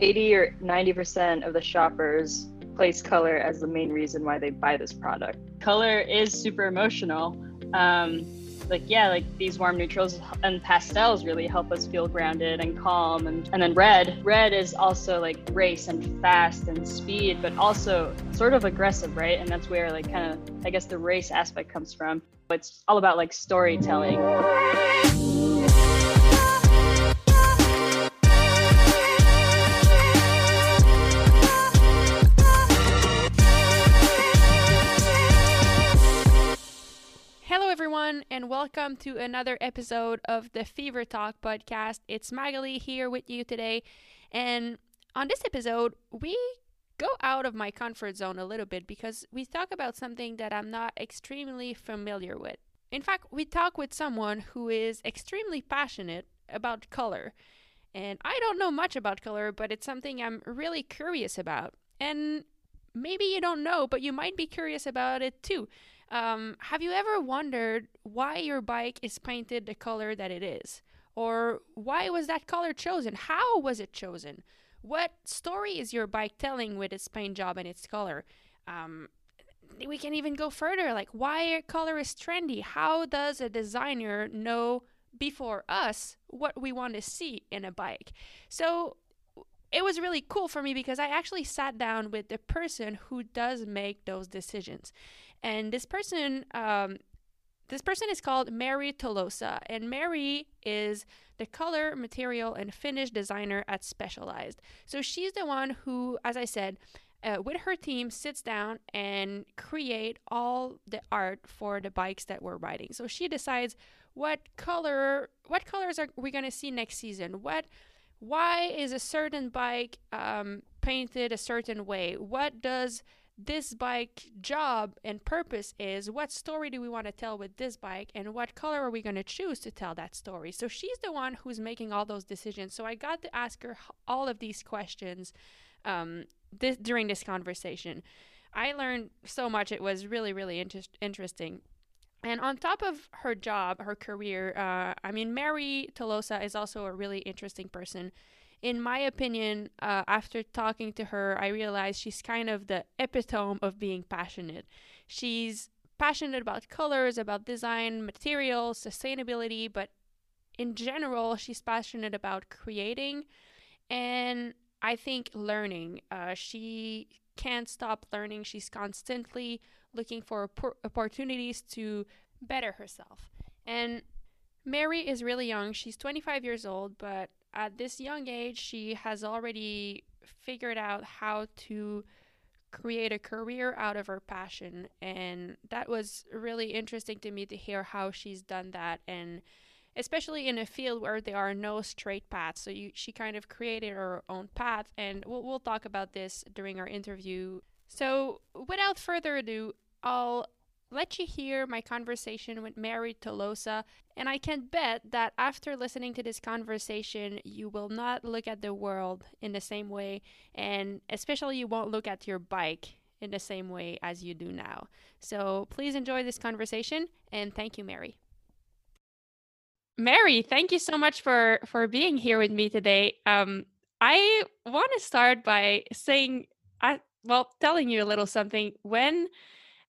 80 or 90% of the shoppers place color as the main reason why they buy this product. Color is super emotional. Um, like yeah like these warm neutrals and pastels really help us feel grounded and calm and, and then red red is also like race and fast and speed but also sort of aggressive right and that's where like kind of i guess the race aspect comes from it's all about like storytelling everyone, and welcome to another episode of the Fever Talk podcast. It's Magali here with you today. And on this episode, we go out of my comfort zone a little bit because we talk about something that I'm not extremely familiar with. In fact, we talk with someone who is extremely passionate about color. And I don't know much about color, but it's something I'm really curious about. And maybe you don't know, but you might be curious about it too. Um, have you ever wondered why your bike is painted the color that it is? Or why was that color chosen? How was it chosen? What story is your bike telling with its paint job and its color? Um, we can even go further like why color is trendy. How does a designer know before us what we want to see in a bike? So it was really cool for me because I actually sat down with the person who does make those decisions. And this person, um, this person is called Mary Tolosa, and Mary is the color, material, and finish designer at Specialized. So she's the one who, as I said, uh, with her team sits down and create all the art for the bikes that we're riding. So she decides what color, what colors are we going to see next season? What, why is a certain bike um, painted a certain way? What does this bike job and purpose is? What story do we want to tell with this bike? And what color are we going to choose to tell that story? So she's the one who's making all those decisions. So i got to ask her all of these questions um, this, during this conversation. I learned so much. It was really really inter- interesting and on top of her job her career uh, i mean mary tolosa is also a really interesting person in my opinion, uh, after talking to her, I realized she's kind of the epitome of being passionate. She's passionate about colors, about design, materials, sustainability, but in general, she's passionate about creating and I think learning. Uh, she can't stop learning. She's constantly looking for opportunities to better herself. And Mary is really young. She's 25 years old, but at this young age, she has already figured out how to create a career out of her passion. And that was really interesting to me to hear how she's done that. And especially in a field where there are no straight paths. So you, she kind of created her own path. And we'll, we'll talk about this during our interview. So without further ado, I'll let you hear my conversation with Mary Tolosa, and I can bet that after listening to this conversation, you will not look at the world in the same way, and especially you won't look at your bike in the same way as you do now. So please enjoy this conversation, and thank you, Mary. Mary, thank you so much for for being here with me today. Um, I want to start by saying, I well, telling you a little something when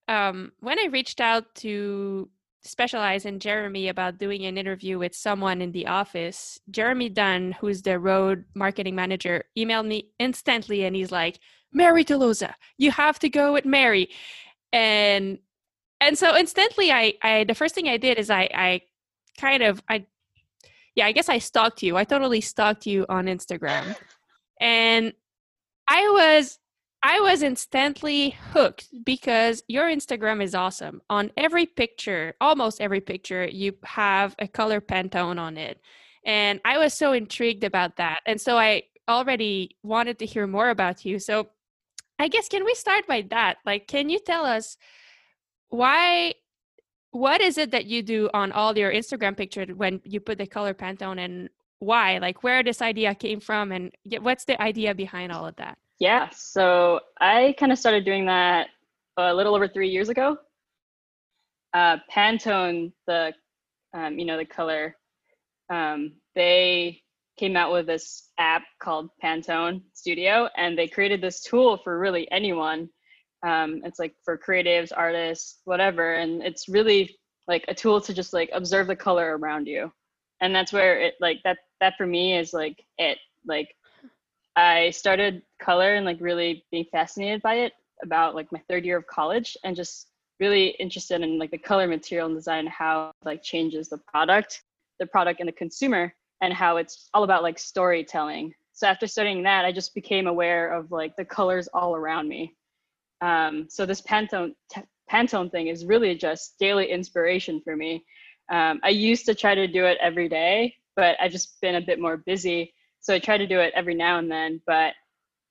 um, when I reached out to Specialized and Jeremy about doing an interview with someone in the office, Jeremy Dunn, who's the road marketing manager, emailed me instantly and he's like, Mary Tolosa, you have to go with Mary. And and so instantly I I the first thing I did is I I kind of I yeah, I guess I stalked you. I totally stalked you on Instagram. And I was I was instantly hooked because your Instagram is awesome. On every picture, almost every picture, you have a color Pantone on it. And I was so intrigued about that. And so I already wanted to hear more about you. So I guess can we start by that? Like can you tell us why what is it that you do on all your Instagram pictures when you put the color Pantone and why? Like where this idea came from and what's the idea behind all of that? Yeah, so I kind of started doing that a little over three years ago. Uh, Pantone, the um, you know the color, um, they came out with this app called Pantone Studio, and they created this tool for really anyone. Um, it's like for creatives, artists, whatever, and it's really like a tool to just like observe the color around you, and that's where it like that that for me is like it like I started color and like really being fascinated by it about like my third year of college and just really interested in like the color material and design how like changes the product the product and the consumer and how it's all about like storytelling. So after studying that i just became aware of like the colors all around me. Um, so this pantone t- pantone thing is really just daily inspiration for me. Um, i used to try to do it every day but i've just been a bit more busy so i try to do it every now and then but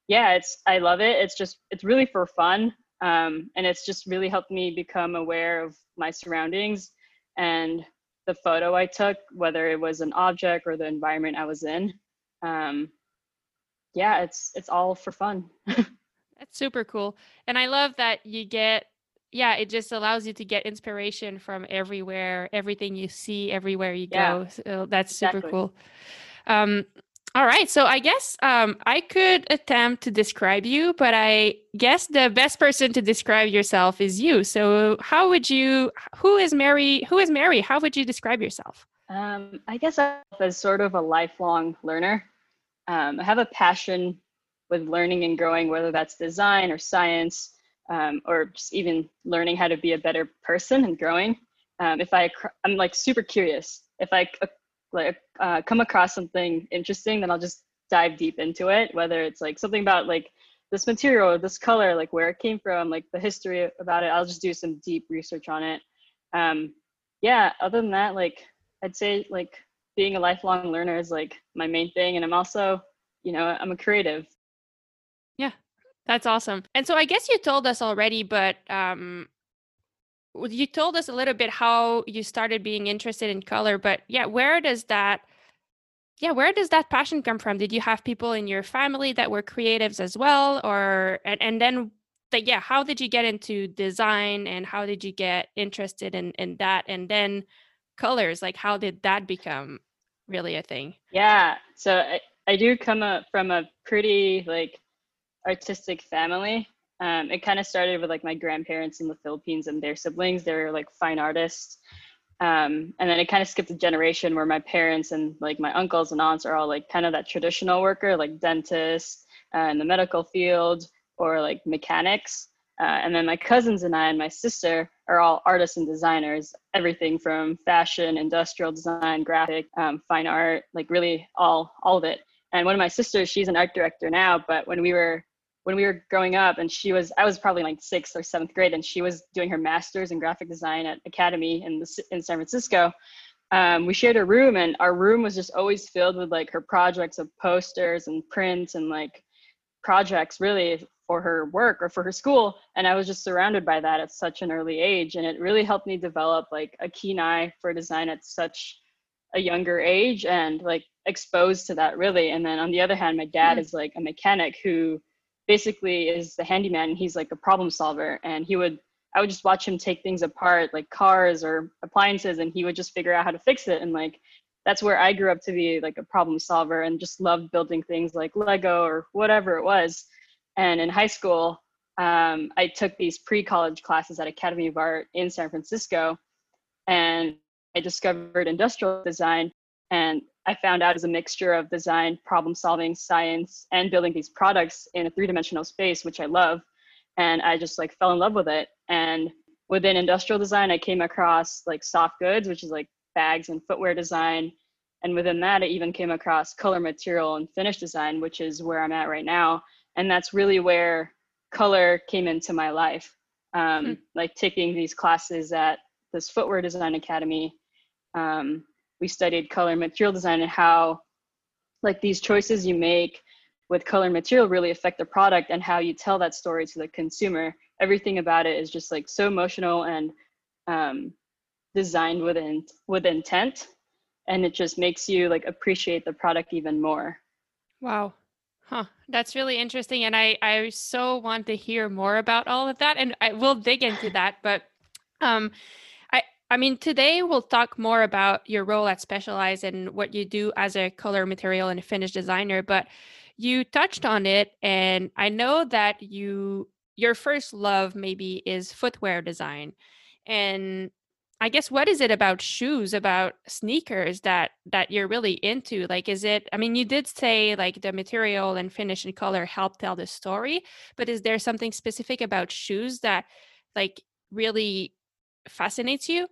yeah it's i love it. It's just it's really for fun um, and it's just really helped me become aware of my surroundings and the photo i took whether it was an object or the environment i was in. Um, yeah it's it's all for fun. That's super cool. And i love that you get yeah it just allows you to get inspiration from everywhere everything you see everywhere you yeah, go so that's super exactly. cool. Um, all right. So I guess um, I could attempt to describe you, but I guess the best person to describe yourself is you. So how would you? Who is Mary? Who is Mary? How would you describe yourself? Um, I guess I'm as sort of a lifelong learner. Um, I have a passion with learning and growing, whether that's design or science, um, or just even learning how to be a better person and growing. Um, if I, I'm like super curious. If I like uh, come across something interesting, then I'll just dive deep into it. Whether it's like something about like this material this color, like where it came from, like the history about it. I'll just do some deep research on it. Um, yeah. Other than that, like I'd say like being a lifelong learner is like my main thing, and I'm also, you know, I'm a creative. Yeah, that's awesome. And so I guess you told us already, but um, you told us a little bit how you started being interested in color but yeah where does that yeah where does that passion come from? Did you have people in your family that were creatives as well or and, and then the, yeah how did you get into design and how did you get interested in in that and then colors? Like how did that become really a thing? Yeah so i, I do come up from a pretty like artistic family um, it kind of started with like my grandparents in the Philippines and their siblings. They're like fine artists. Um, and then it kind of skipped a generation where my parents and like my uncles and aunts are all like kind of that traditional worker, like dentists uh, in the medical field or like mechanics. Uh, and then my cousins and I and my sister are all artists and designers, everything from fashion, industrial design, graphic, um, fine art, like really all all of it. And one of my sisters, she's an art director now, but when we were when we were growing up and she was i was probably like sixth or seventh grade and she was doing her master's in graphic design at academy in, the, in san francisco um, we shared a room and our room was just always filled with like her projects of posters and prints and like projects really for her work or for her school and i was just surrounded by that at such an early age and it really helped me develop like a keen eye for design at such a younger age and like exposed to that really and then on the other hand my dad mm. is like a mechanic who basically is the handyman. And he's like a problem solver and he would i would just watch him take things apart like cars or appliances and he would just figure out how to fix it and like that's where i grew up to be like a problem solver and just loved building things like lego or whatever it was. And in high school um, i took these pre-college classes at academy of art in san francisco and i discovered industrial design and I found out is a mixture of design, problem solving, science, and building these products in a three dimensional space, which I love. And I just like fell in love with it. And within industrial design, I came across like soft goods, which is like bags and footwear design. And within that, I even came across color material and finish design, which is where I'm at right now. And that's really where color came into my life. Um, hmm. Like taking these classes at this footwear design academy. Um, we studied color and material design and how like these choices you make with color and material really affect the product and how you tell that story to the consumer. Everything about it is just like so emotional and um, designed with, with intent and it just makes you like appreciate the product even more. Wow. Huh. That's really interesting and i i so want to hear more about all of that and i will dig into that but um I mean, today we'll talk more about your role at Specialized and what you do as a color material and finish designer, but you touched on it and I know that you your first love maybe is footwear design. And I guess what is it about shoes, about sneakers that that you're really into? Like is it I mean you did say like the material and finish and color help tell the story, but is there something specific about shoes that like really fascinates you?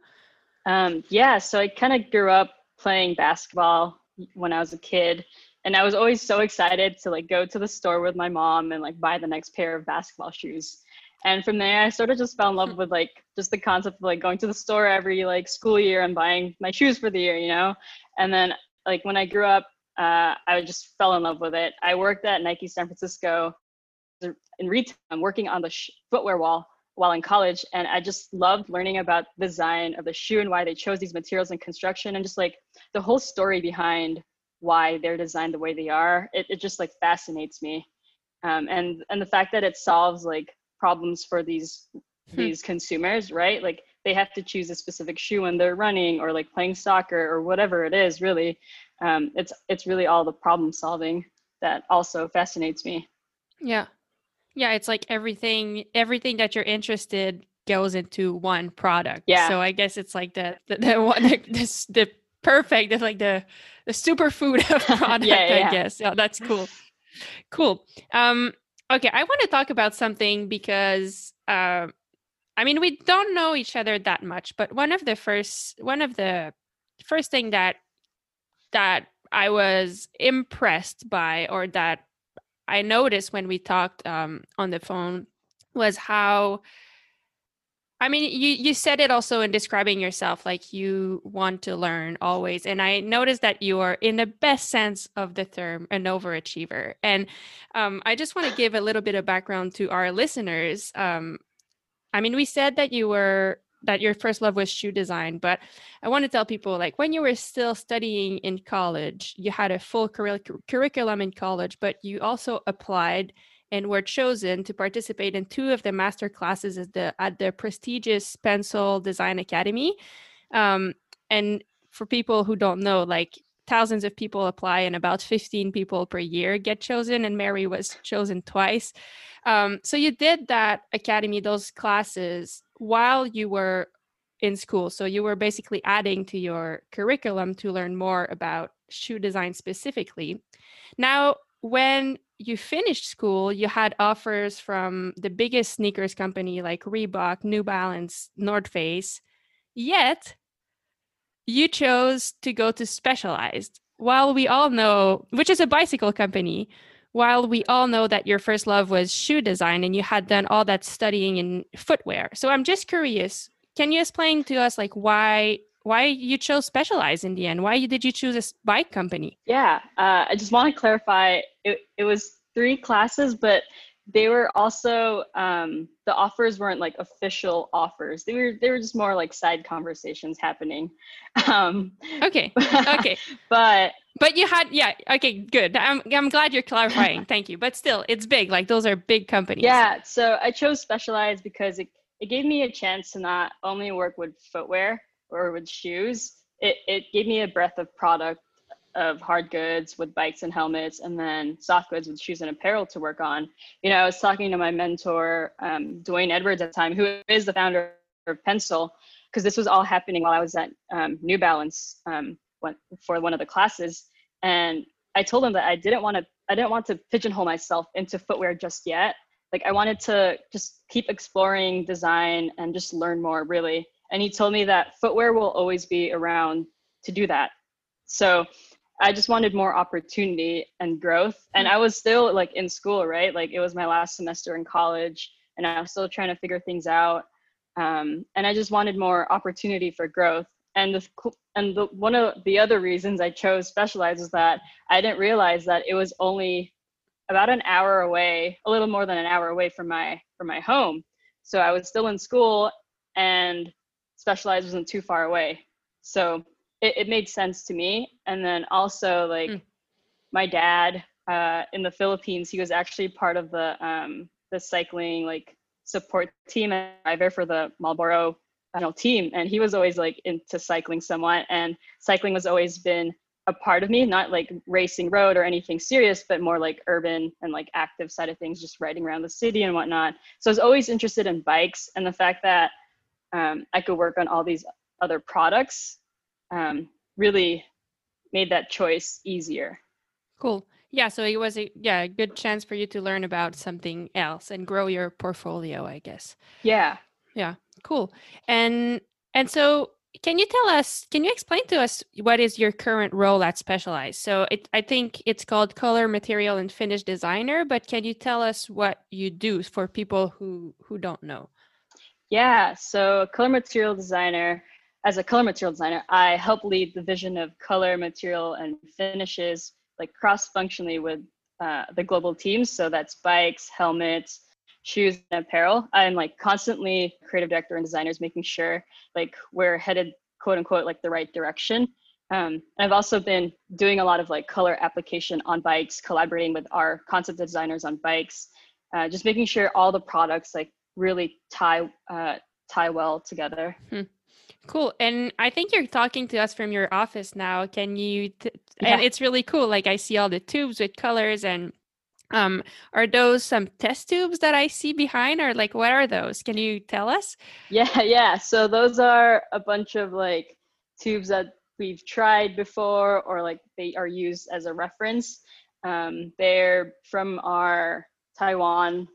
Um, yeah, so I kind of grew up playing basketball when I was a kid, and I was always so excited to like go to the store with my mom and like buy the next pair of basketball shoes. And from there, I sort of just fell in love hmm. with like just the concept of like going to the store every like school year and buying my shoes for the year, you know. And then like when I grew up, uh, I just fell in love with it. I worked at Nike San Francisco in retail. I'm working on the sh- footwear wall while in college and i just loved learning about the design of the shoe and why they chose these materials and construction and just like the whole story behind why they're designed the way they are it, it just like fascinates me. Um, and and the fact that it solves like problems for these hmm. these consumers right? Like they have to choose a specific shoe when they're running or like playing soccer or whatever it is really. Um, it's it's really all the problem solving that also fascinates me. Yeah yeah, it's like everything everything that you're interested goes into one product. Yeah. So I guess it's like the the, the one the, the, the perfect, it's like the the superfood of product, yeah, yeah, I guess. Yeah, that's cool. Cool. Um okay, I want to talk about something because uh, I mean we don't know each other that much, but one of the first one of the first thing that that I was impressed by or that I noticed when we talked um, on the phone was how I mean, you you said it also in describing yourself, like you want to learn always. And I noticed that you are, in the best sense of the term, an overachiever. And um, I just want to give a little bit of background to our listeners. Um, I mean, we said that you were that your first love was shoe design but i want to tell people like when you were still studying in college you had a full cur- curriculum in college but you also applied and were chosen to participate in two of the master classes at the at the prestigious Pensole Design Academy. Um, and for people who don't know, like thousands of people apply and about 15 people per year get chosen and mary was chosen twice um, so you did that academy those classes while you were in school. So you were basically adding to your curriculum to learn more about shoe design specifically. Now when you finished school you had offers from the biggest sneakers company like reebok new balance north face. Yet you chose to go to Specialized. While we all know, which is a bicycle company, while we all know that your first love was shoe design and you had done all that studying in footwear. So I'm just curious, can you explain to us like why why you chose Specialized in the end? Why did you choose a bike company? Yeah, uh, I just want to clarify. It, it was three classes, but they were also um, the offers weren't like official offers. They were they were just more like side conversations happening. Um, okay okay. but but you had yeah okay good. I'm i'm glad you're clarifying. Thank you. But still it's big. Like those are big companies. Yeah so i chose specialized because it, it gave me a chance to not only work with footwear or with shoes it, it gave me a breadth of product of hard goods with bikes and helmets, and then soft goods with shoes and apparel to work on. You know, I was talking to my mentor, um, Dwayne Edwards at the time, who is the founder of Pensole, because this was all happening while I was at um, New Balance um, for one of the classes. And I told him that I didn't want to, I didn't want to pigeonhole myself into footwear just yet. Like I wanted to just keep exploring design and just learn more, really. And he told me that footwear will always be around to do that. So I just wanted more opportunity and growth. And I was still like in school, right? Like it was my last semester in college and I was still trying to figure things out. Um, and I just wanted more opportunity for growth. And the and the one of the other reasons I chose specialized is that I didn't realize that it was only about an hour away, a little more than an hour away from my from my home. So I was still in school and specialized wasn't too far away. So it, it made sense to me. And then also like mm. my dad uh, in the Philippines, he was actually part of the um, the cycling like support team and driver for the Marlboro team and he was always like into cycling somewhat and cycling was always been a part of me not like racing road or anything serious but more like urban and like active side of things just riding around the city and whatnot so i was always interested in bikes and the fact that um, i could work on all these other products um, really made that choice easier. Cool. Yeah so it was a yeah a good chance for you to learn about something else and grow your portfolio i guess. Yeah. Yeah cool. And and so can you tell us can you explain to us what is your current role at specialized? So it, i think it's called color material and finish designer but can you tell us what you do for people who who don't know? Yeah so color material designer as a color material designer i help lead the vision of color material and finishes like cross functionally with uh, the global teams. So that's bikes helmets shoes and apparel. I'm like constantly creative director and designers making sure like we're headed quote unquote like the right direction. Um, i've also been doing a lot of like color application on bikes collaborating with our concept designers on bikes uh, just making sure all the products like really tie uh, tie well together. Hmm. Cool. And I think you're talking to us from your office now. Can you? T- yeah. And it's really cool. Like I see all the tubes with colors and um, are those some test tubes that I see behind, or like what are those? Can you tell us? Yeah, yeah. So those are a bunch of like tubes that we've tried before, or like they are used as a reference. Um, they're from our Taiwan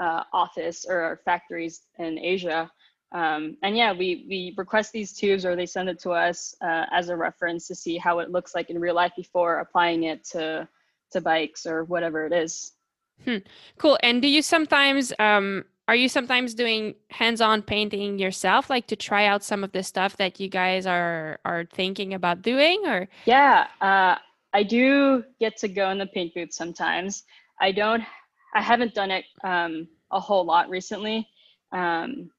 uh, office or our factories in Asia. Um, and yeah, we, we request these tubes or they send it to us uh, as a reference to see how it looks like in real life before applying it to to bikes or whatever it is. Hmm. Cool. And do you sometimes um are you sometimes doing hands-on painting yourself like to try out some of the stuff that you guys are are thinking about doing or yeah uh, i do get to go in the paint booth sometimes i don't i haven't done it um, a whole lot recently um,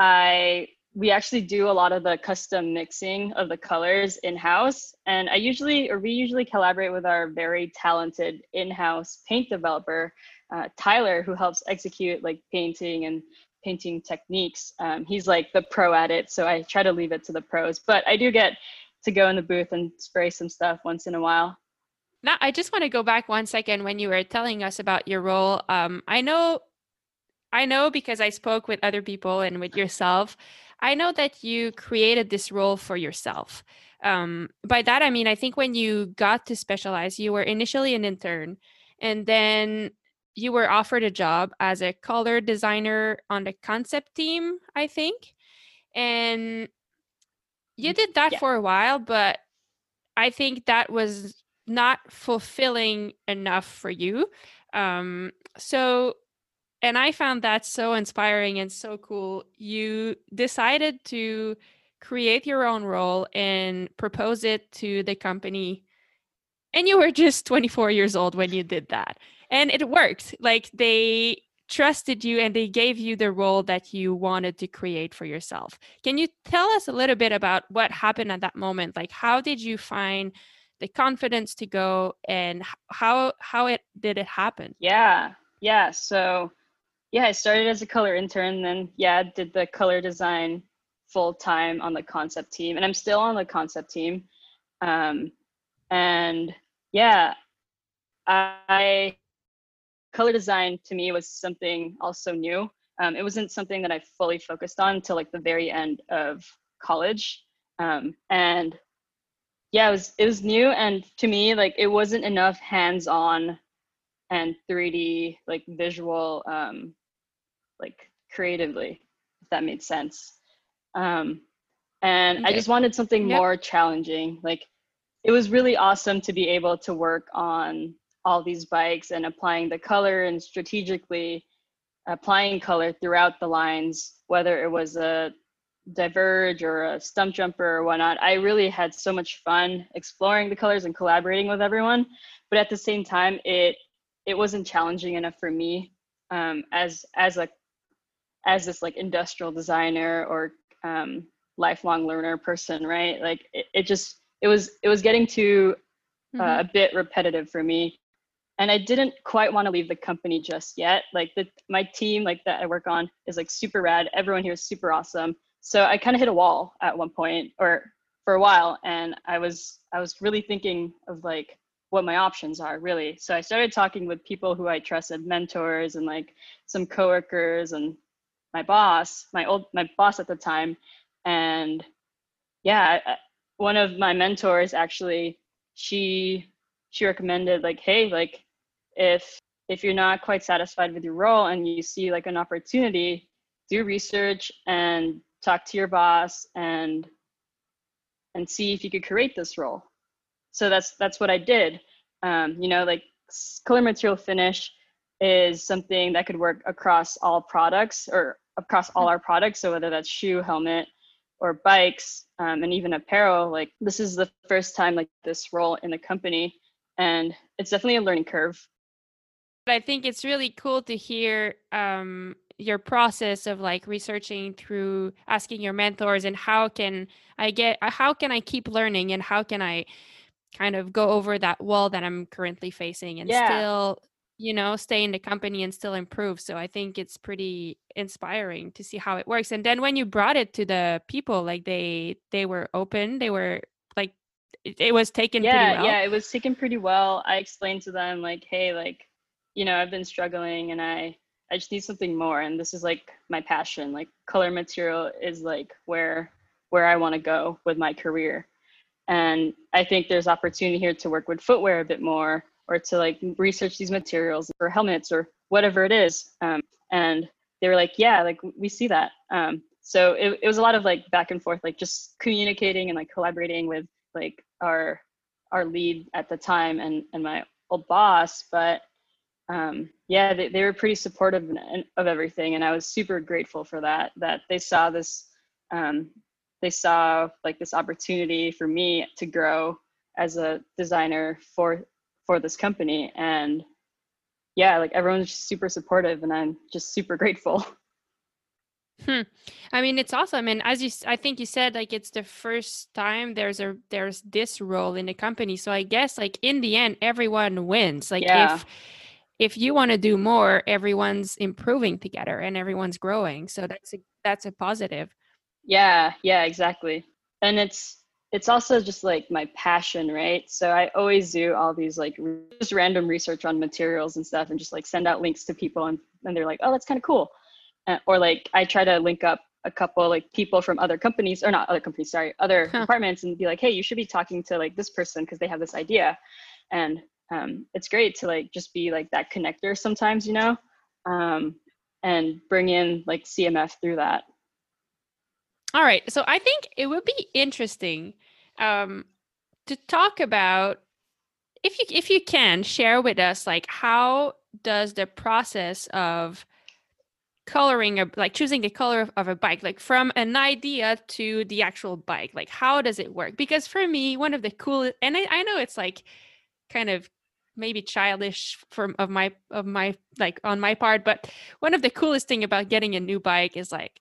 i we actually do a lot of the custom mixing of the colors in-house. And i usually or we usually collaborate with our very talented in-house paint developer uh, tyler who helps execute like painting and painting techniques. Um, he's like the pro at it so i try to leave it to the pros. But i do get to go in the booth and spray some stuff once in a while. Now i just want to go back one second when you were telling us about your role. Um, i know i know because i spoke with other people and with yourself I know that you created this role for yourself. Um, by that, I mean, I think when you got to Specialized, you were initially an intern and then you were offered a job as a color designer on the concept team, I think. And you mm, did that yeah. for a while, but I think that was not fulfilling enough for you. Um, so and I found that so inspiring and so cool. You decided to create your own role and propose it to the company. And you were just 24 years old when you did that. And it worked. Like they trusted you and they gave you the role that you wanted to create for yourself. Can you tell us a little bit about what happened at that moment? Like how did you find the confidence to go and how how it did it happen? Yeah. Yeah, so yeah, I started as a color intern, then yeah, did the color design full time on the concept team, and I'm still on the concept team. Um, and yeah, I color design to me was something also new. Um, it wasn't something that I fully focused on until like the very end of college. Um, and yeah, it was it was new, and to me, like it wasn't enough hands-on and 3D like visual um, like creatively, if that made sense. Um, and okay. I just wanted something yep. more challenging. Like it was really awesome to be able to work on all these bikes and applying the color and strategically applying color throughout the lines, whether it was a diverge or a Stumpjumper or whatnot. I really had so much fun exploring the colors and collaborating with everyone. But at the same time, it it wasn't challenging enough for me um, as as a as this like industrial designer or um, lifelong learner person right? Like it, it, just it was it was getting to uh, mm-hmm. a bit repetitive for me. And i didn't quite want to leave the company just yet. Like the my team like that i work on is like super rad. Everyone here is super awesome. So I kind of hit a wall at one point or for a while and I was I was really thinking of like what my options are really. So I started talking with people who I trusted, mentors and like some coworkers and my boss, my old my boss at the time and yeah, one of my mentors actually she she recommended like hey, like if if you're not quite satisfied with your role and you see like an opportunity, do research and talk to your boss and and see if you could create this role. So that's that's what I did. Um, you know, like color material finish is something that could work across all products or across all our products. So whether that's shoe, helmet, or bikes, um, and even apparel, like this is the first time like this role in the company, and it's definitely a learning curve. But I think it's really cool to hear um, your process of like researching through asking your mentors and how can I get uh, how can I keep learning and how can I kind of go over that wall that I'm currently facing and yeah. still you know stay in the company and still improve so i think it's pretty inspiring to see how it works and then when you brought it to the people like they they were open they were like it, it was taken yeah well. yeah it was taken pretty well i explained to them like hey like you know i've been struggling and i i just need something more and this is like my passion like color material is like where where i want to go with my career and i think there's opportunity here to work with footwear a bit more or to like research these materials or helmets or whatever it is um, and they were like yeah like we see that um, so it, it was a lot of like back and forth like just communicating and like collaborating with like our our lead at the time and and my old boss but um, yeah, they, they were pretty supportive of everything, and I was super grateful for that. That they saw this, um, they saw like this opportunity for me to grow as a designer for for this company, and yeah, like everyone's super supportive, and I'm just super grateful. Hmm. I mean, it's awesome, and as you, I think you said, like it's the first time there's a there's this role in the company. So I guess, like in the end, everyone wins. Like yeah. if if you want to do more everyone's improving together and everyone's growing so that's a that's a positive yeah yeah exactly and it's it's also just like my passion right so i always do all these like just random research on materials and stuff and just like send out links to people and, and they're like oh that's kind of cool uh, or like i try to link up a couple like people from other companies or not other companies sorry other huh. departments and be like hey you should be talking to like this person because they have this idea and um, it's great to like just be like that connector sometimes, you know, um, and bring in like CMF through that. All right. So I think it would be interesting um, to talk about if you if you can share with us like how does the process of coloring a like choosing the color of, of a bike like from an idea to the actual bike like how does it work because for me one of the coolest and I, I know it's like kind of maybe childish from of my of my like on my part but one of the coolest thing about getting a new bike is like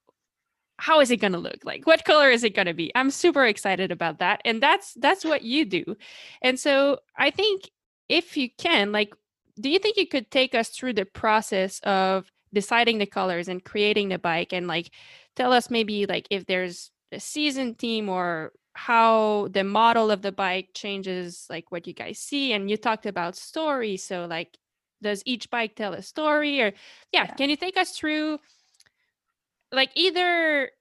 how is it going to look? Like what color is it going to be? I'm super excited about that and that's that's what you do. And so i think if you can like do you think you could take us through the process of deciding the colors and creating the bike and like tell us maybe like if there's a season theme or how the model of the bike changes like what you guys see? And you talked about story so like does each bike tell a story or yeah, yeah. can you take us through like either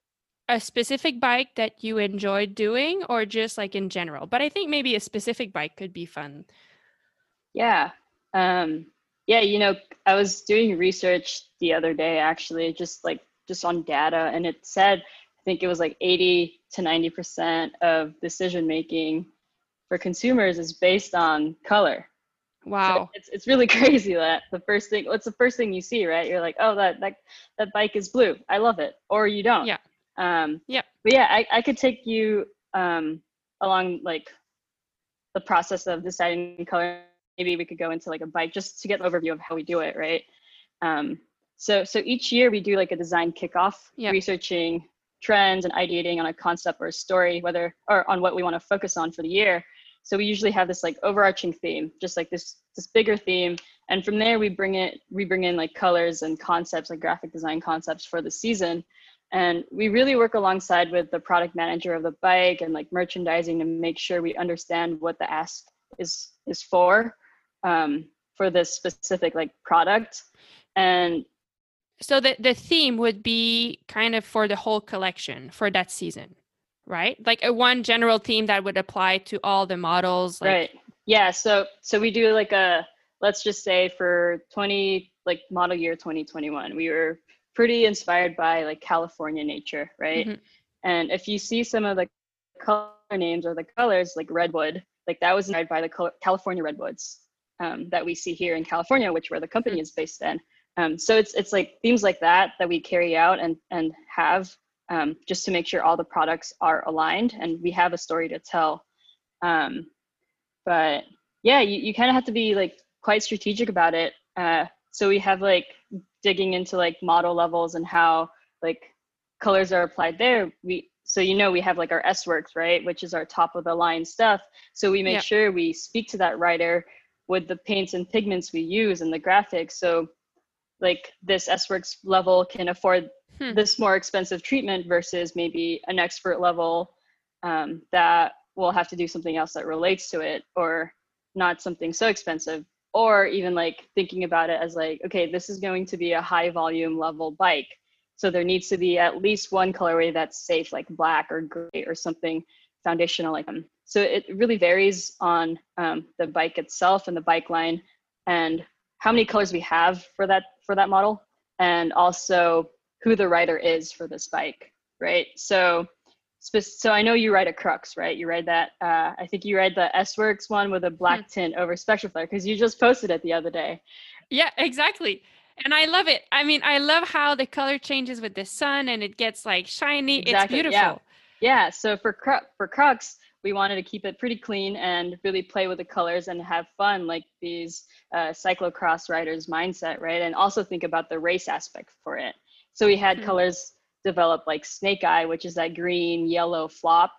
a specific bike that you enjoyed doing or just like in general but i think maybe a specific bike could be fun yeah um yeah you know i was doing research the other day actually just like just on data and it said I think it was like 80 to 90% of decision making for consumers is based on color. Wow. So it's, it's really crazy that the first thing, what's the first thing you see, right? You're like, oh, that, that, that bike is blue. I love it. Or you don't. Yeah. Um, yeah. But yeah, I, I could take you um, along like the process of deciding color. Maybe we could go into like a bike just to get an overview of how we do it, right? Um, so so each year we do like a design kickoff, yep. researching trends and ideating on a concept or a story, whether or on what we want to focus on for the year. So we usually have this like overarching theme, just like this this bigger theme, and from there we bring it we bring in like colors and concepts like graphic design concepts for the season. and we really work alongside with the product manager of the bike and like merchandising to make sure we understand what the ask is is for um, for this specific like product. And so the the theme would be kind of for the whole collection for that season right like a one general theme that would apply to all the models like... right yeah so so we do like a let's just say for 20 like model year 2021 we were pretty inspired by like california nature right mm-hmm. and if you see some of the color names or the colors like redwood like that was inspired by the california redwoods um, that we see here in california which where the company mm-hmm. is based in um, so it's it's like themes like that that we carry out and and have um, just to make sure all the products are aligned and we have a story to tell. Um, but yeah, you, you kind of have to be like quite strategic about it. Uh, so we have like digging into like model levels and how like colors are applied there. We so you know we have like our S works right, which is our top of the line stuff. So we make yeah. sure we speak to that writer with the paints and pigments we use and the graphics. So like this S-Works level can afford hmm. this more expensive treatment versus maybe an expert level um, that will have to do something else that relates to it or not something so expensive. Or even like thinking about it as like okay this is going to be a high volume level bike. So there needs to be at least one colorway that's safe like black or gray or something foundational like them so it really varies on um, the bike itself and the bike line and how many colors we have for that for that model. And also who the writer is for this bike right? So so i know you ride a crux right? You ride that uh, i think you ride the s-works one with a black hmm. tint over Spectraflair because you just posted it the other day. Yeah exactly. And i love it. I mean i love how the color changes with the sun and it gets like shiny. Exactly, it's beautiful. Yeah. yeah so for Cru- for crux we wanted to keep it pretty clean and really play with the colors and have fun like these uh, cyclocross riders mindset right? And also think about the race aspect for it so we had mm-hmm. colors develop like snake eye which is that green yellow flop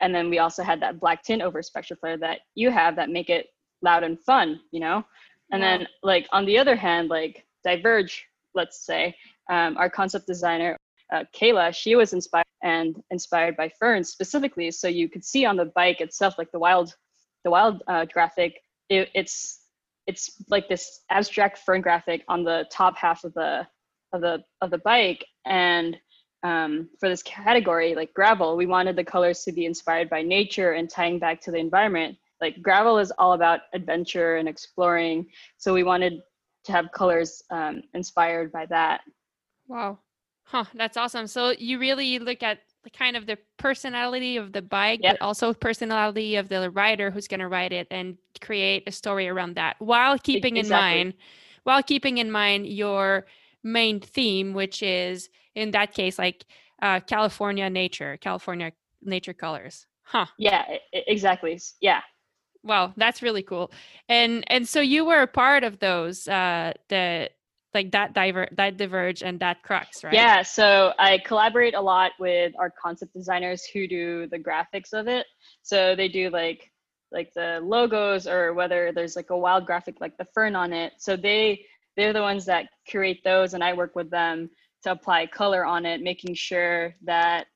and then we also had that black tint over Spectraflair that you have that make it loud and fun you know and yeah. then like on the other hand like diverge let's say um, our concept designer uh, Kayla, she was inspired and inspired by ferns specifically. So you could see on the bike itself, like the wild, the wild uh, graphic, it, it's it's like this abstract fern graphic on the top half of the of the of the bike. And um, for this category, like gravel, we wanted the colors to be inspired by nature and tying back to the environment. Like gravel is all about adventure and exploring, so we wanted to have colors um, inspired by that. Wow. Huh, that's awesome. So you really look at the kind of the personality of the bike, yep. but also personality of the rider who's going to ride it and create a story around that while keeping exactly. in mind while keeping in mind your main theme, which is in that case like uh, California nature, California nature colors. Huh. Yeah, exactly. Yeah. Wow, that's really cool. And and so you were a part of those uh the like that diver that diverge and that crux right yeah so i collaborate a lot with our concept designers who do the graphics of it so they do like like the logos or whether there's like a wild graphic like the fern on it so they they're the ones that curate those and i work with them to apply color on it making sure that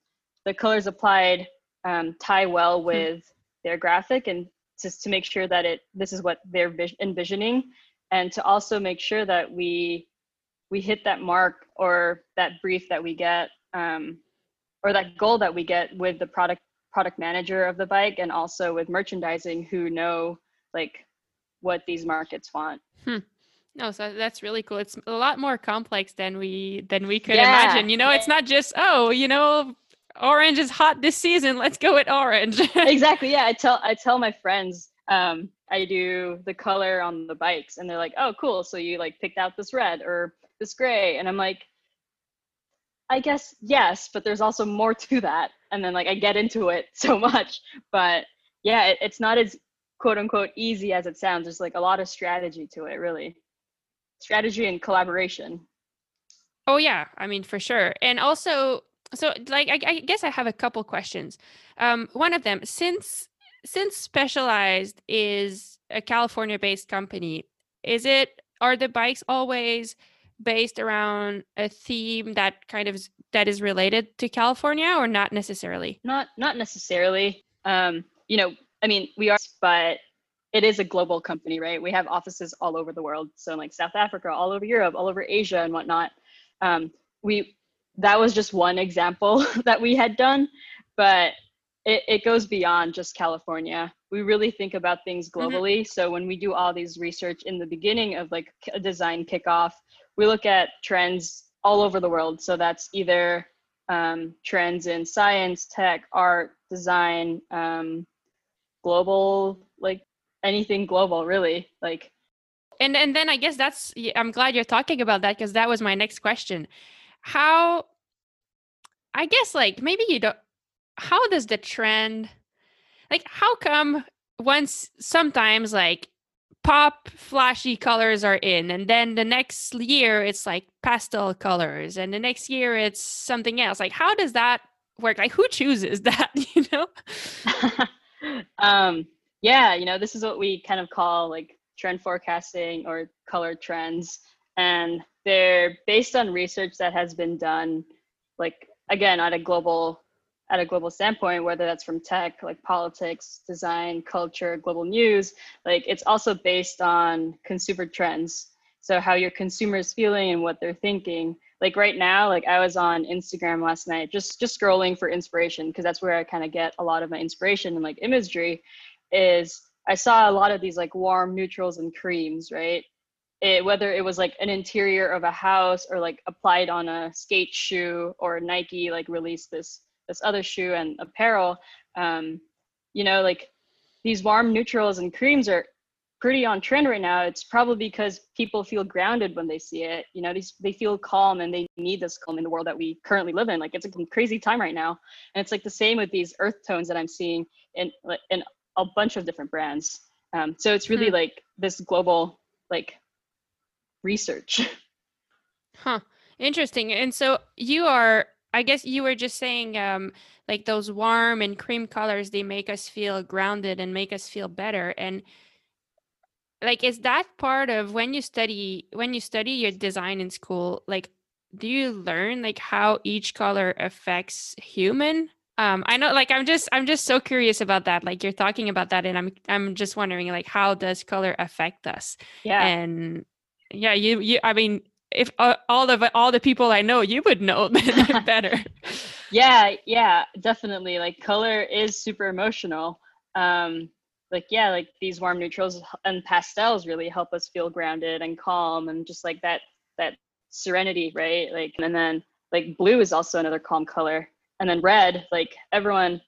the colors applied um, tie well hmm. with their graphic and just to make sure that it this is what they're envisioning and to also make sure that we we hit that mark or that brief that we get um, or that goal that we get with the product product manager of the bike and also with merchandising who know like what these markets want hmm. No so that's really cool. It's a lot more complex than we than we could yeah. imagine you know? It's not just oh you know orange is hot this season let's go with orange. Exactly yeah i tell i tell my friends um, i do the color on the bikes and they're like oh cool so you like picked out this red or this gray and i'm like i guess yes but there's also more to that and then like i get into it so much but yeah it, it's not as quote unquote easy as it sounds. There's like a lot of strategy to it really strategy and collaboration oh yeah i mean for sure and also so like I, I guess i have a couple questions um one of them since since specialized is a california based company is it are the bikes always based around a theme that kind of that is related to California or not necessarily? Not not necessarily. Um, you know, I mean, we are, but it is a global company, right? We have offices all over the world. So like South Africa, all over Europe, all over Asia and whatnot. Um, we that was just one example that we had done, but it, it goes beyond just California. We really think about things mm-hmm. globally. Mm-hmm. So when we do all these research in the beginning of like a design kickoff, we look at trends all over the world. So that's either um, trends in science, tech, art, design, um, global, like anything global, really. Like, and and then I guess that's I'm glad you're talking about that because that was my next question. How, I guess like maybe you don't. How does the trend, like, how come once sometimes like pop flashy colors are in and then the next year it's like pastel colors and the next year it's something else like how does that work like who chooses that you know um yeah you know this is what we kind of call like trend forecasting or color trends and they're based on research that has been done like again at a global at a global standpoint, whether that's from tech, like politics, design, culture, global news, like it's also based on consumer trends. So how your consumers feeling and what they're thinking. Like right now, like I was on Instagram last night, just just scrolling for inspiration because that's where I kind of get a lot of my inspiration and like imagery. Is I saw a lot of these like warm neutrals and creams, right? It, whether it was like an interior of a house or like applied on a skate shoe or Nike like released this this other shoe and apparel um, you know like these warm neutrals and creams are pretty on trend right now. It's probably because people feel grounded when they see it. You know these they feel calm and they need this calm in the world that we currently live in. Like it's a crazy time right now. And it's like the same with these earth tones that i'm seeing in in a bunch of different brands. Um, so it's really hmm. like this global like research. Huh. Interesting. And so you are I guess you were just saying um, like those warm and cream colors they make us feel grounded and make us feel better. And like is that part of when you study when you study your design in school like do you learn like how each color affects human um i know like i'm just i'm just so curious about that like you're talking about that and i'm i'm just wondering like how does color affect us yeah and yeah you you i mean if uh, all of all the people I know, you would know better. yeah, yeah, definitely. Like color is super emotional. Um, like yeah, like these warm neutrals and pastels really help us feel grounded and calm and just like that that serenity, right? Like and then like blue is also another calm color. And then red, like everyone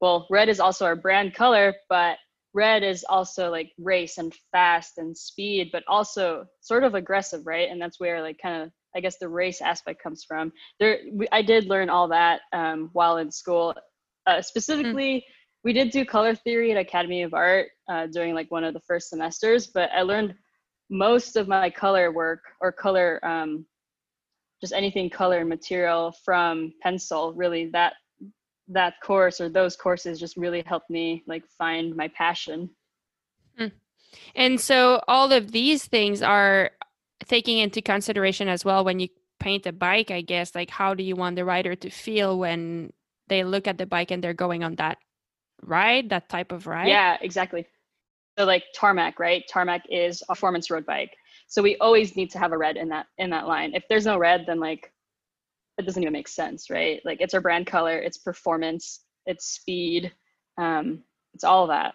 well, red is also our brand color, but red is also like race and fast and speed but also sort of aggressive right? And that's where like kind of i guess the race aspect comes from. There we, i did learn all that um, while in school. Uh, specifically mm. we did do color theory at academy of art uh, during like one of the first semesters but i learned most of my color work or color um, just anything color and material from Pensole really that that course or those courses just really helped me like find my passion. Hmm. And so all of these things are taking into consideration as well when you paint a bike, I guess, like how do you want the rider to feel when they look at the bike and they're going on that ride, that type of ride? Yeah, exactly. So like tarmac, right? Tarmac is a performance road bike. So we always need to have a red in that in that line. If there's no red, then like it doesn't even make sense, right? Like it's our brand color, it's performance, it's speed, um, it's all that.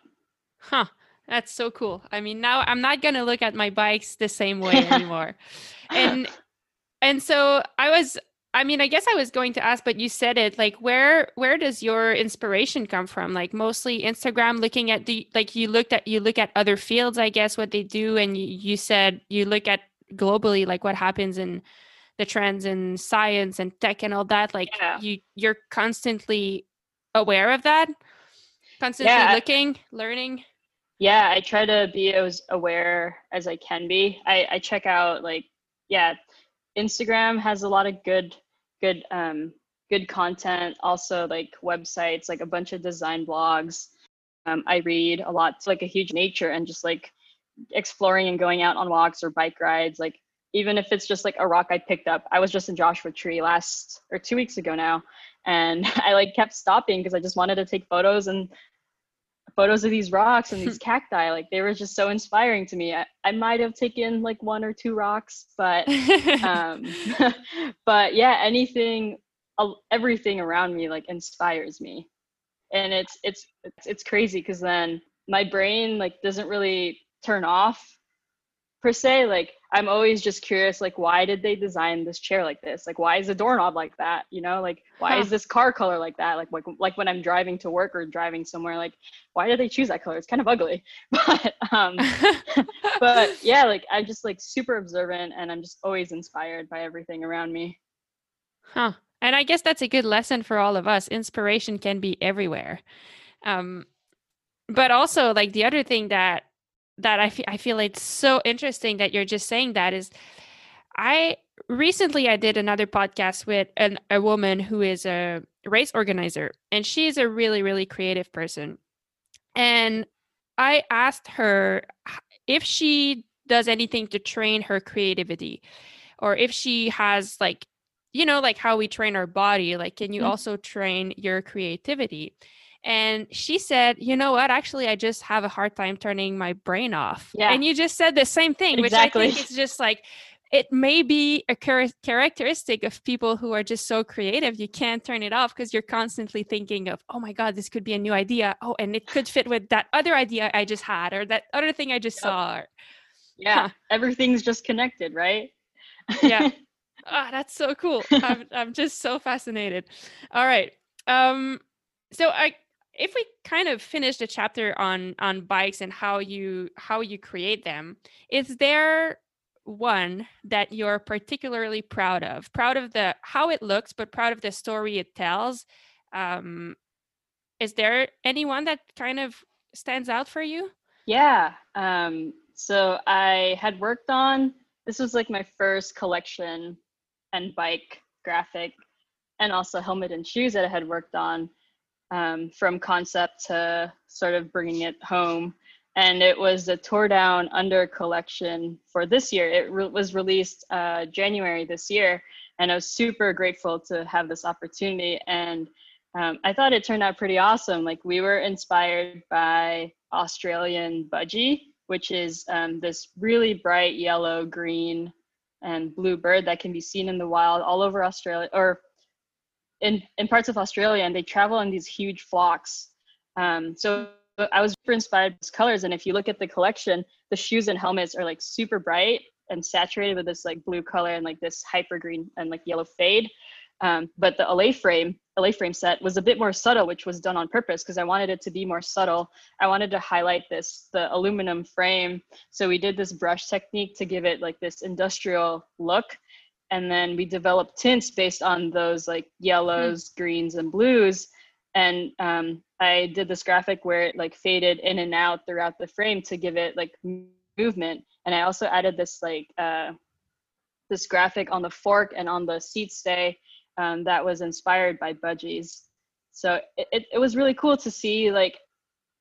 Huh. That's so cool. I mean, now I'm not gonna look at my bikes the same way anymore. and and so I was I mean, I guess I was going to ask, but you said it. Like, where where does your inspiration come from? Like, mostly Instagram. Looking at the like you looked at you look at other fields, I guess, what they do, and you, you said you look at globally, like what happens in the trends in science and tech and all that like yeah. you you're constantly aware of that constantly yeah. looking learning yeah i try to be as aware as i can be i i check out like yeah instagram has a lot of good good um good content also like websites like a bunch of design blogs um, i read a lot like a huge nature and just like exploring and going out on walks or bike rides like even if it's just like a rock I picked up. I was just in Joshua Tree last or two weeks ago now, and I like kept stopping because I just wanted to take photos and photos of these rocks and these cacti. Like they were just so inspiring to me. I, I might have taken like one or two rocks, but um, but yeah, anything, everything around me like inspires me, and it's it's it's, it's crazy because then my brain like doesn't really turn off per se like i'm always just curious like why did they design this chair like this? Like why is the doorknob like that? You know like why huh. is this car color like that? Like, like like when i'm driving to work or driving somewhere like why did they choose that color? It's kind of ugly. But um but yeah like i'm just like super observant and i'm just always inspired by everything around me. Huh. And i guess that's a good lesson for all of us. Inspiration can be everywhere. Um but also like the other thing that that I, I feel it's so interesting that you're just saying that is I recently I did another podcast with an, a woman who is a race organizer and she's a really really creative person and I asked her if she does anything to train her creativity or if she has like you know like how we train our body like can you mm-hmm. also train your creativity and she said, you know what? Actually, I just have a hard time turning my brain off. Yeah. And you just said the same thing, exactly. which I think is just like, it may be a char- characteristic of people who are just so creative. You can't turn it off because you're constantly thinking of, oh my God, this could be a new idea. Oh, and it could fit with that other idea I just had or that other thing I just yep. saw. Yeah. Huh. Everything's just connected, right? yeah. Ah, oh, that's so cool. I'm, I'm just so fascinated. All right. Um, so I if we kind of finish the chapter on on bikes and how you how you create them is there one that you're particularly proud of? Proud of the how it looks but proud of the story it tells? Um is there anyone that kind of stands out for you? Yeah um so i had worked on this was like my first collection and bike graphic and also helmet and shoes that i had worked on um, from concept to sort of bringing it home. And it was the Tour Down Under collection for this year. It re- was released uh, January this year, and I was super grateful to have this opportunity. And um, I thought it turned out pretty awesome. Like we were inspired by Australian budgie, which is um, this really bright yellow, green, and blue bird that can be seen in the wild all over Australia or in, in parts of Australia and they travel in these huge flocks. Um, so I was super inspired by these colors. And if you look at the collection, the shoes and helmets are like super bright and saturated with this like blue color and like this hyper green and like yellow fade. Um, but the Allez frame, Allez frame set was a bit more subtle, which was done on purpose because I wanted it to be more subtle. I wanted to highlight this, the aluminum frame. So we did this brush technique to give it like this industrial look and then we developed tints based on those like yellows mm. greens and blues and um, i did this graphic where it like faded in and out throughout the frame to give it like movement and i also added this like uh, this graphic on the fork and on the seat stay um, that was inspired by budgies so it, it, it was really cool to see like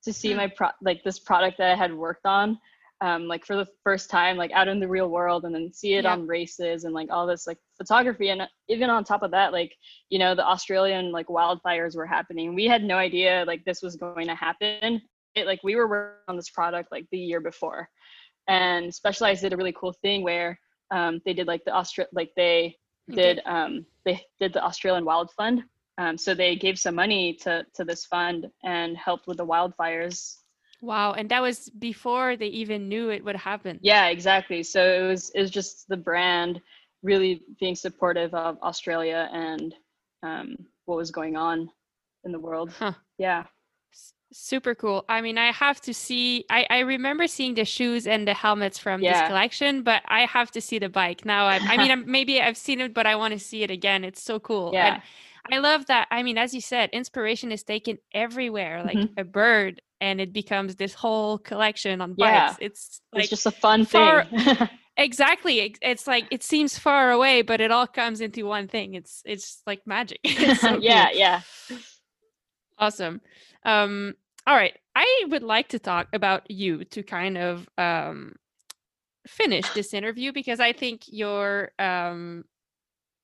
to see mm. my pro like this product that i had worked on um, like for the first time, like out in the real world, and then see it yeah. on races and like all this like photography. And even on top of that, like you know, the Australian like wildfires were happening. We had no idea like this was going to happen. It like we were working on this product like the year before, and Specialized did a really cool thing where um, they did like the Austra like they did um, they did the Australian Wild Fund. Um, so they gave some money to to this fund and helped with the wildfires Wow, and that was before they even knew it would happen. Yeah, exactly. So it was it was just the brand really being supportive of Australia and um, what was going on in the world. Huh. Yeah. super cool. I mean, I have to see. I, I remember seeing the shoes and the helmets from yeah. this collection, but I have to see the bike now. I, I mean, I'm, maybe I've seen it, but I want to see it again. It's so cool. Yeah. And I love that. I mean, as you said, inspiration is taken everywhere. Like mm-hmm. a bird and it becomes this whole collection on yeah. bikes. It's like it's just a fun far, thing. exactly. It's like it seems far away, but it all comes into one thing. It's it's like magic. It's so yeah, cool. yeah. Awesome. Um, all right. I would like to talk about you to kind of um finish this interview because I think you're um,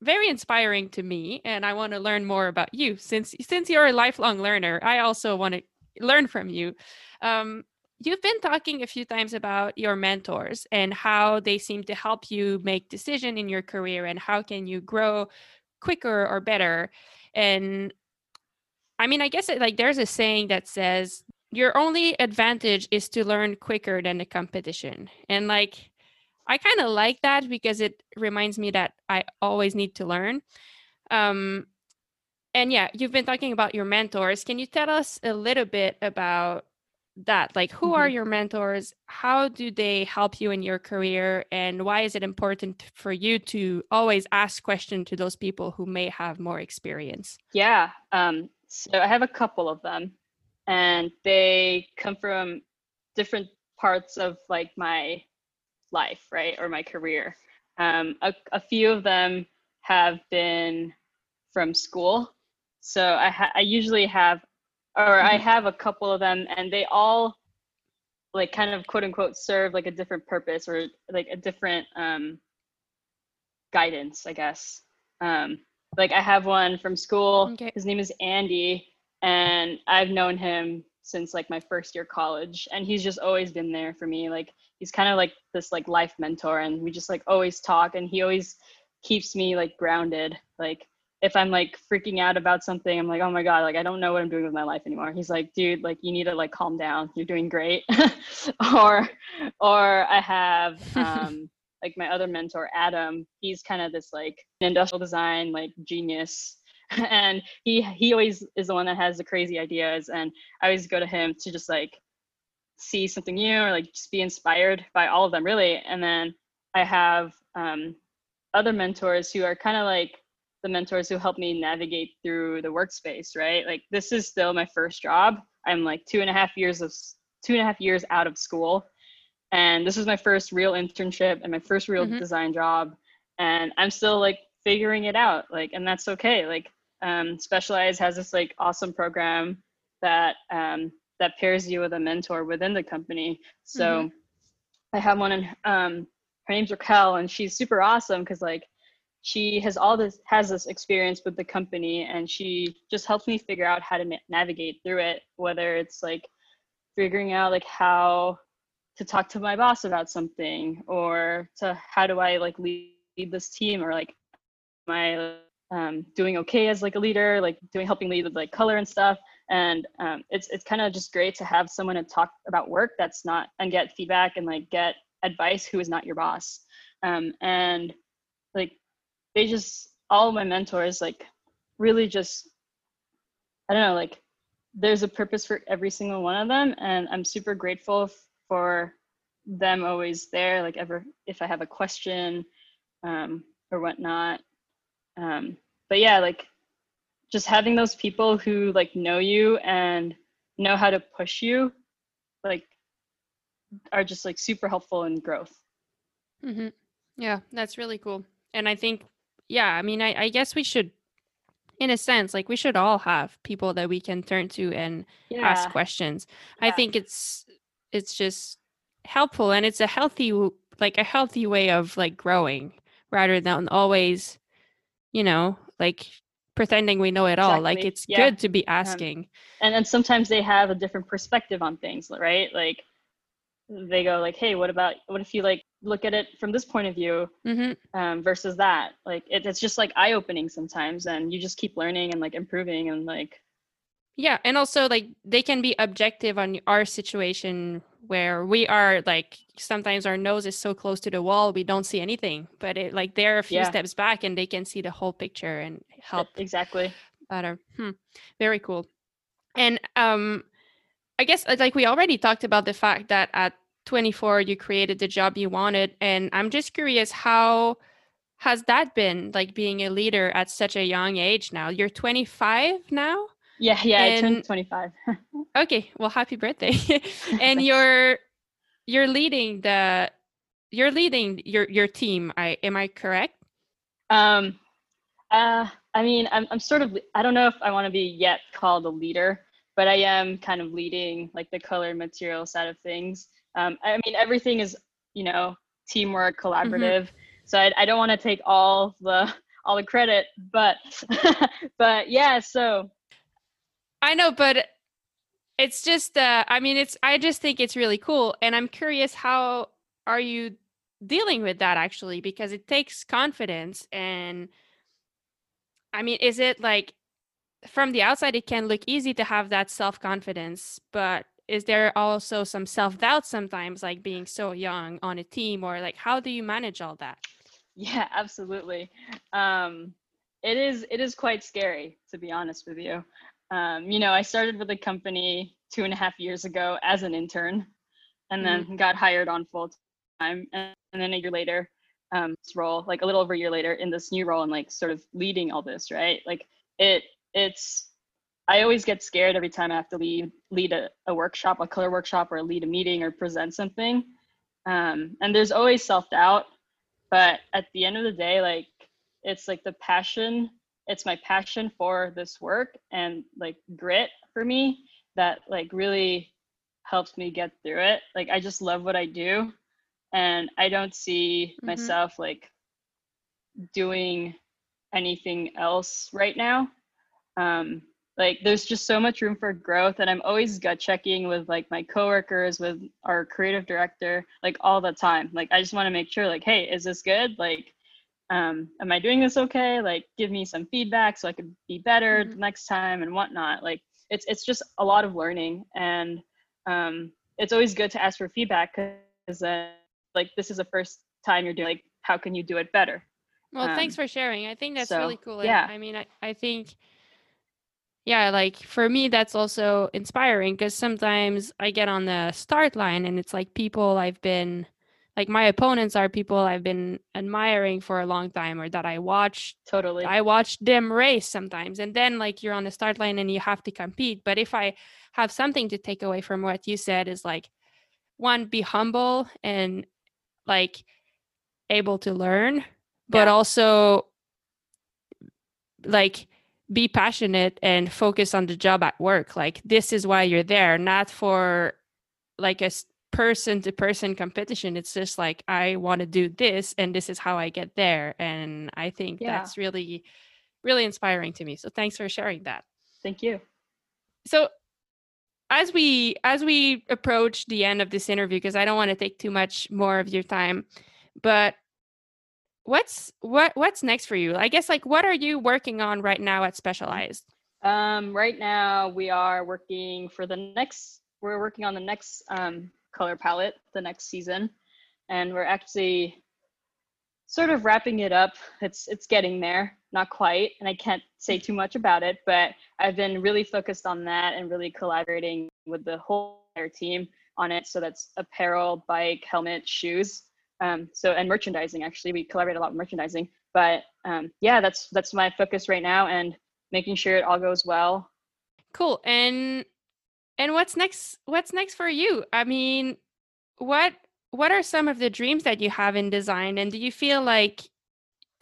very inspiring to me, and I want to learn more about you. Since since you're a lifelong learner, I also want to learn from you. Um, you've been talking a few times about your mentors and how they seem to help you make decision in your career and how can you grow quicker or better and i mean i guess it, like there's a saying that says your only advantage is to learn quicker than the competition and like i kind of like that because it reminds me that i always need to learn. Um and yeah you've been talking about your mentors. Can you tell us a little bit about that? Like who mm-hmm. are your mentors? How do they help you in your career? And why is it important for you to always ask questions to those people who may have more experience? Yeah um, so i have a couple of them and they come from different parts of like my life right or my career um, a, a few of them have been from school so I, ha- I usually have or I mm-hmm. have a couple of them, and they all like kind of quote unquote serve like a different purpose or like a different um, guidance, I guess. Um, like I have one from school. Okay. His name is Andy, and I've known him since like my first year college, and he's just always been there for me. Like he's kind of like this like life mentor, and we just like always talk, and he always keeps me like grounded. Like if I'm like freaking out about something, I'm like, oh my God, like I don't know what I'm doing with my life anymore. He's like, dude, like you need to like calm down. You're doing great. or or I have um like my other mentor, Adam, he's kind of this like industrial design like genius. and he he always is the one that has the crazy ideas. And I always go to him to just like see something new or like just be inspired by all of them really. And then I have um other mentors who are kind of like the mentors who helped me navigate through the workspace, right? Like this is still my first job. I'm like two and a half years of two and a half years out of school. And this is my first real internship and my first real mm-hmm. design job. And I'm still like figuring it out. Like, and that's okay. Like, um, Specialized has this like awesome program that um, that pairs you with a mentor within the company. So mm-hmm. I have one, and um, her name's Raquel, and she's super awesome because like she has all this has this experience with the company and she just helps me figure out how to na- navigate through it whether it's like figuring out like how to talk to my boss about something or to how do i like lead, lead this team or like i um, doing okay as like a leader like doing helping lead with like color and stuff. And um, it's it's kind of just great to have someone to talk about work that's not and get feedback and like get advice who is not your boss. Um, and like they just all my mentors like really just I don't know like there's a purpose for every single one of them and I'm super grateful for them always there like ever if I have a question um, or whatnot um, but yeah like just having those people who like know you and know how to push you like are just like super helpful in growth mm-hmm. yeah that's really cool and i think yeah, I mean, I, I guess we should, in a sense, like we should all have people that we can turn to and yeah. ask questions. Yeah. I think it's it's just helpful and it's a healthy like a healthy way of like growing rather than always, you know, like pretending we know it exactly. all. Like it's yeah. good to be um, asking. Um, and then sometimes they have a different perspective on things, right? Like they go like, hey, what about what if you like look at it from this point of view mm-hmm. um, versus that like it, it's just like eye-opening sometimes and you just keep learning and like improving and like yeah and also like they can be objective on our situation where we are like sometimes our nose is so close to the wall we don't see anything but it like they're a few yeah. steps back and they can see the whole picture and help exactly better hmm. very cool and um i guess like we already talked about the fact that at 24 you created the job you wanted and i'm just curious how has that been like being a leader at such a young age now you're 25 now yeah yeah and, i turned 25 okay well happy birthday and you're you're leading the you're leading your your team i am i correct um uh i mean i'm, I'm sort of i don't know if i want to be yet called a leader but i am kind of leading like the color material side of things um, I mean, everything is, you know, teamwork, mm-hmm. collaborative. Mm-hmm. So I, I don't want to take all the all the credit, but but yeah. So I know, but it's just uh, I mean, it's I just think it's really cool, and I'm curious how are you dealing with that actually because it takes confidence and I mean, is it like from the outside it can look easy to have that self-confidence, but is there also some self-doubt sometimes like being so young on a team or like how do you manage all that? Yeah, absolutely. Um it is it is quite scary to be honest with you. Um, you know, I started with a company two and a half years ago as an intern and then mm-hmm. got hired on full time and, and then a year later um, this role, like a little over a year later, in this new role and like sort of leading all this, right? Like it, it's. I always get scared every time I have to lead lead a, a workshop, a color workshop, or lead a meeting or present something. Um, and there's always self doubt, but at the end of the day, like it's like the passion. It's my passion for this work and like grit for me that like really helps me get through it. Like I just love what I do and I don't see mm-hmm. myself like doing anything else right now. Um, like there's just so much room for growth and i'm always gut checking with like my coworkers with our creative director like all the time like i just want to make sure like hey is this good like um, am i doing this okay? Like give me some feedback so i could be better mm-hmm. next time and whatnot. Like it's it's just a lot of learning and um, it's always good to ask for feedback because then like this is the first time you're doing like how can you do it better? Well um, thanks for sharing. I think that's so, really cool. yeah. I mean I, I think yeah like for me that's also inspiring because sometimes i get on the start line and it's like people i've been like my opponents are people i've been admiring for a long time or that i watch totally. I watch them race sometimes. And then like you're on the start line and you have to compete. But if i have something to take away from what you said is like one be humble and like able to learn but yeah. also like be passionate and focus on the job at work. Like this is why you're there not for like a person to person competition. It's just like i want to do this and this is how i get there. And i think yeah. that's really really inspiring to me. So thanks for sharing that. Thank you. So as we as we approach the end of this interview because i don't want to take too much more of your time but what's what what's next for you? I guess like what are you working on right now at specialized? Um right now we are working for the next we're working on the next um color palette the next season and we're actually sort of wrapping it up. It's it's getting there, not quite, and I can't say too much about it, but I've been really focused on that and really collaborating with the whole team on it. So that's apparel, bike, helmet, shoes. Um, so and merchandising actually we collaborate a lot with merchandising but um, yeah that's that's my focus right now and making sure it all goes well cool and and what's next what's next for you? I mean what what are some of the dreams that you have in design? And do you feel like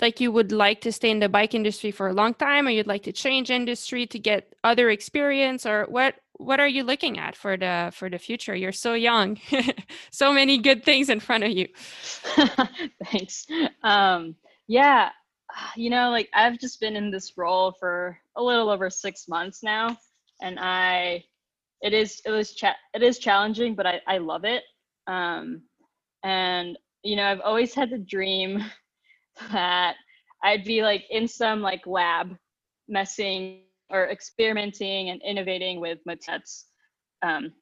like you would like to stay in the bike industry for a long time or you'd like to change industry to get other experience or what what are you looking at for the for the future? You're so young. So many good things in front of you. Thanks. Um yeah you know like i've just been in this role for a little over six months now and i it is it was cha- it is challenging but i i love it. Um and you know i've always had the dream that i'd be like in some like lab messing or experimenting and innovating with materials um,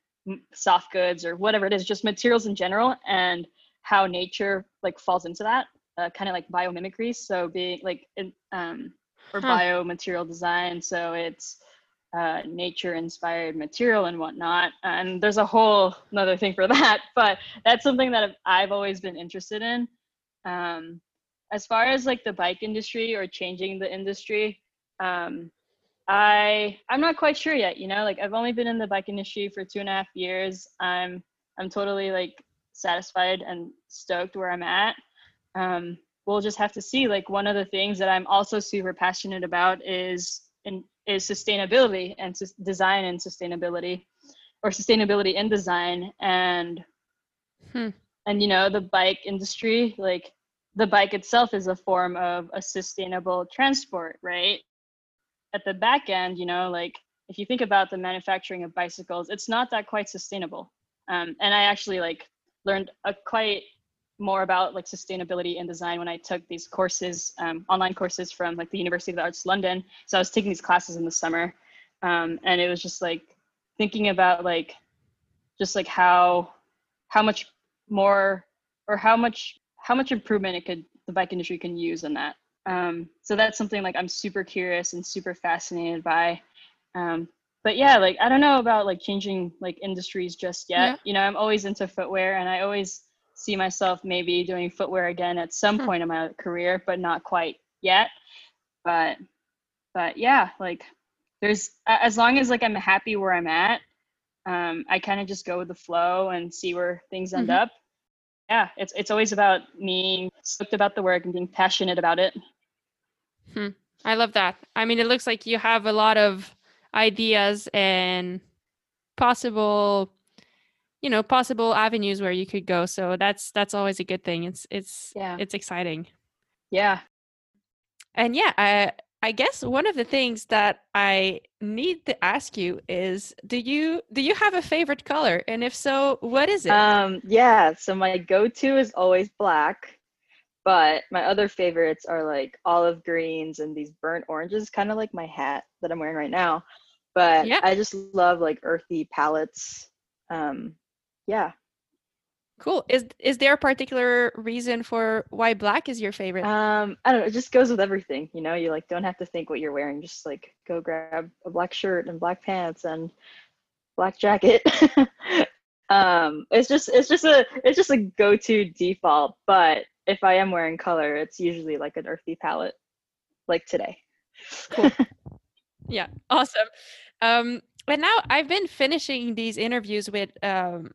soft goods or whatever it is just materials in general and how nature like falls into that uh, kind of like biomimicry. So being like in, um, or huh. biomaterial design. So it's uh, nature inspired material and whatnot. And there's a whole another thing for that, but that's something that I've always been interested in. Um, as far as like the bike industry or changing the industry, um, I I'm not quite sure yet. You know, like I've only been in the bike industry for two and a half years. I'm I'm totally like satisfied and stoked where I'm at. Um, we'll just have to see. Like one of the things that I'm also super passionate about is in is sustainability and design and sustainability or sustainability in design and hmm. and you know the bike industry like the bike itself is a form of a sustainable transport right at the back end you know like if you think about the manufacturing of bicycles it's not that quite sustainable um, and i actually like learned a quite more about like sustainability and design when i took these courses um, online courses from like the university of the arts london. So i was taking these classes in the summer um, and it was just like thinking about like just like how how much more or how much how much improvement it could the bike industry can use in that. Um, so that's something like i'm super curious and super fascinated by. Um, but yeah like i don't know about like changing like industries just yet. Yeah. you know i'm always into footwear and i always see myself maybe doing footwear again at some hmm. point in my career but not quite yet but but yeah like there's as long as like i'm happy where i'm at um, I kind of just go with the flow and see where things end mm-hmm. up. Yeah, it's it's always about me stoked about the work and being passionate about it. Hmm. I love that. I mean, it looks like you have a lot of ideas and possible, you know, possible avenues where you could go. So that's that's always a good thing. It's it's yeah. it's exciting. Yeah. And yeah, I I guess one of the things that I need to ask you is do you do you have a favorite color and if so what is it? Um yeah, so my go-to is always black, but my other favorites are like olive greens and these burnt oranges kind of like my hat that I'm wearing right now. But yeah. I just love like earthy palettes. Um yeah, Cool. Is is there a particular reason for why black is your favorite? Um, I don't know. It just goes with everything. You know, you like don't have to think what you're wearing. Just like go grab a black shirt and black pants and black jacket. um, it's just it's just a it's just a go-to default. But if I am wearing color, it's usually like an earthy palette, like today. Cool. yeah. Awesome. Um, and now I've been finishing these interviews with um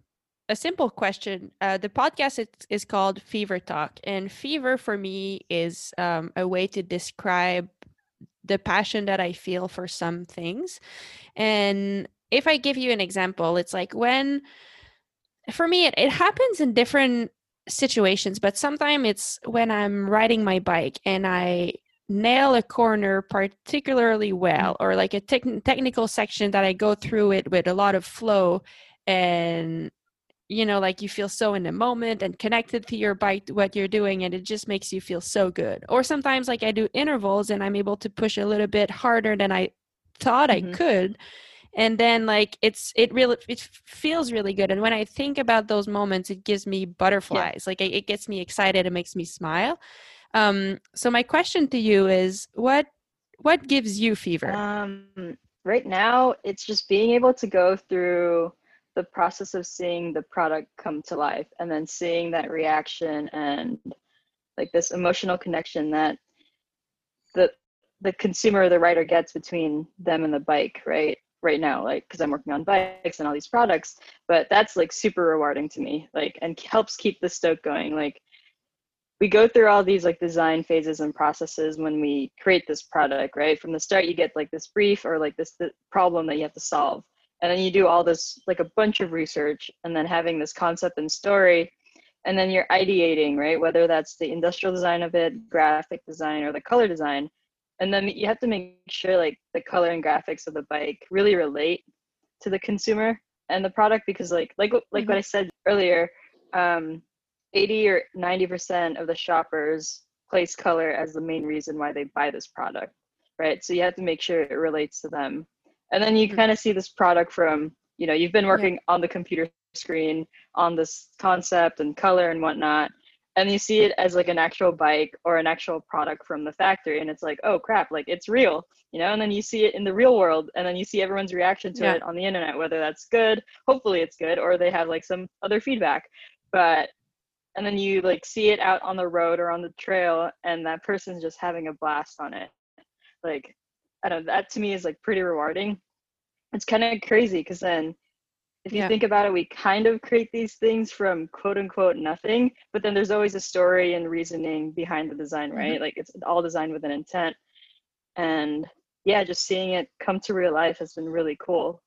a simple question. Uh, the podcast is, is, called Fever Talk, and fever for me is um, a way to describe the passion that I feel for some things. And if I give you an example, it's like when, for me, it, it happens in different situations, but sometimes it's when I'm riding my bike and I nail a corner particularly well, or like a te- technical section that I go through it with a lot of flow and you know like you feel so in the moment and connected to your bike what you're doing and it just makes you feel so good. Or sometimes like i do intervals and i'm able to push a little bit harder than i thought mm-hmm. i could. And then like it's it really it feels really good. And when i think about those moments it gives me butterflies. Yeah. like it, it gets me excited. It makes me smile. Um so my question to you is what what gives you fever? Um right now it's just being able to go through the process of seeing the product come to life and then seeing that reaction and like this emotional connection that the the consumer or the writer gets between them and the bike right right now like because i'm working on bikes and all these products but that's like super rewarding to me like and helps keep the stoke going like we go through all these like design phases and processes when we create this product right? From the start you get like this brief or like this problem that you have to solve and then you do all this like a bunch of research and then having this concept and story. And then you're ideating right? Whether that's the industrial design of it graphic design or the color design. And then you have to make sure like the color and graphics of the bike really relate to the consumer and the product because like like like mm-hmm. what i said earlier um 80 or 90 percent of the shoppers place color as the main reason why they buy this product right? So you have to make sure it relates to them and then you mm-hmm. kind of see this product from you know you've been working yeah. on the computer screen on this concept and color and whatnot and you see it as like an actual bike or an actual product from the factory and it's like oh crap like it's real you know and then you see it in the real world and then you see everyone's reaction to yeah. it on the internet whether that's good hopefully it's good or they have like some other feedback but and then you like see it out on the road or on the trail and that person's just having a blast on it like I don't know, that to me is like pretty rewarding. It's kind of crazy because then if you yeah. think about it, we kind of create these things from quote unquote nothing, but then there's always a story and reasoning behind the design, right? Mm-hmm. Like it's all designed with an intent. And yeah, just seeing it come to real life has been really cool.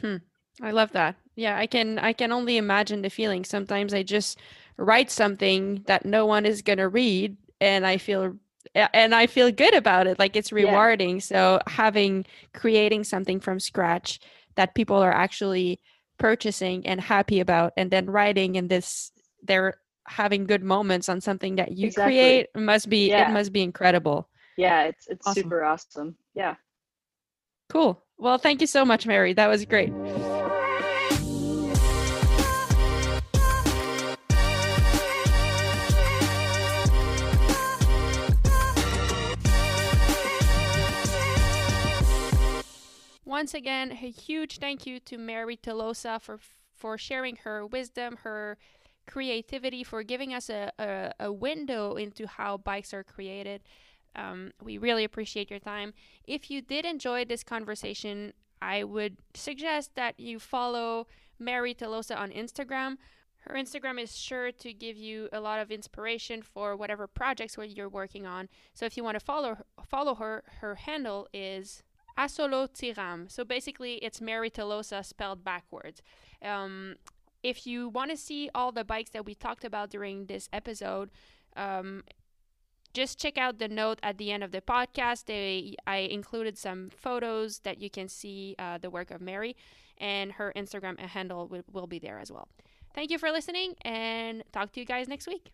Hmm. I love that. Yeah, I can I can only imagine the feeling. Sometimes I just write something that no one is going to read and I feel and I feel good about it. Like it's rewarding. Yeah. So having creating something from scratch that people are actually purchasing and happy about and then writing in this they're having good moments on something that you exactly. create must be yeah. it must be incredible. Yeah, it's it's awesome. super awesome. Yeah. Cool. Well, thank you so much, Mary. That was great. Once again, a huge thank you to Mary Tolosa for for sharing her wisdom, her creativity, for giving us a, a, a window into how bikes are created. Um, we really appreciate your time. If you did enjoy this conversation, I would suggest that you follow Mary Tolosa on Instagram. Her Instagram is sure to give you a lot of inspiration for whatever projects you're working on. So if you want to follow follow her, her handle is Asolo Tiram. So basically, it's Mary Tolosa spelled backwards. Um, if you want to see all the bikes that we talked about during this episode, um, just check out the note at the end of the podcast. They, I included some photos that you can see uh, the work of Mary, and her Instagram handle will, will be there as well. Thank you for listening, and talk to you guys next week.